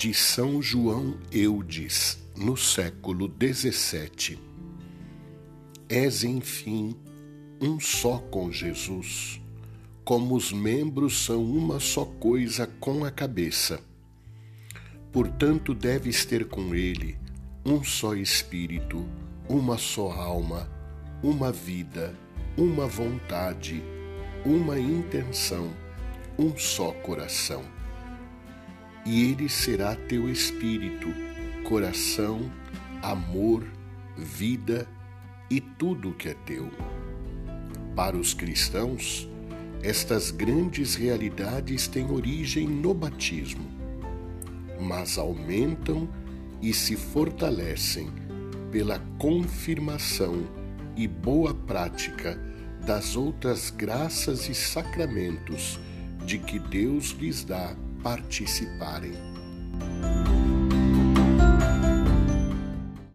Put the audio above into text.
de São João Eudes, no século XVII. És, enfim, um só com Jesus, como os membros são uma só coisa com a cabeça. Portanto, deves ter com ele um só espírito, uma só alma, uma vida, uma vontade, uma intenção, um só coração e ele será teu espírito, coração, amor, vida e tudo o que é teu. Para os cristãos, estas grandes realidades têm origem no batismo, mas aumentam e se fortalecem pela confirmação e boa prática das outras graças e sacramentos de que Deus lhes dá participare. si pari.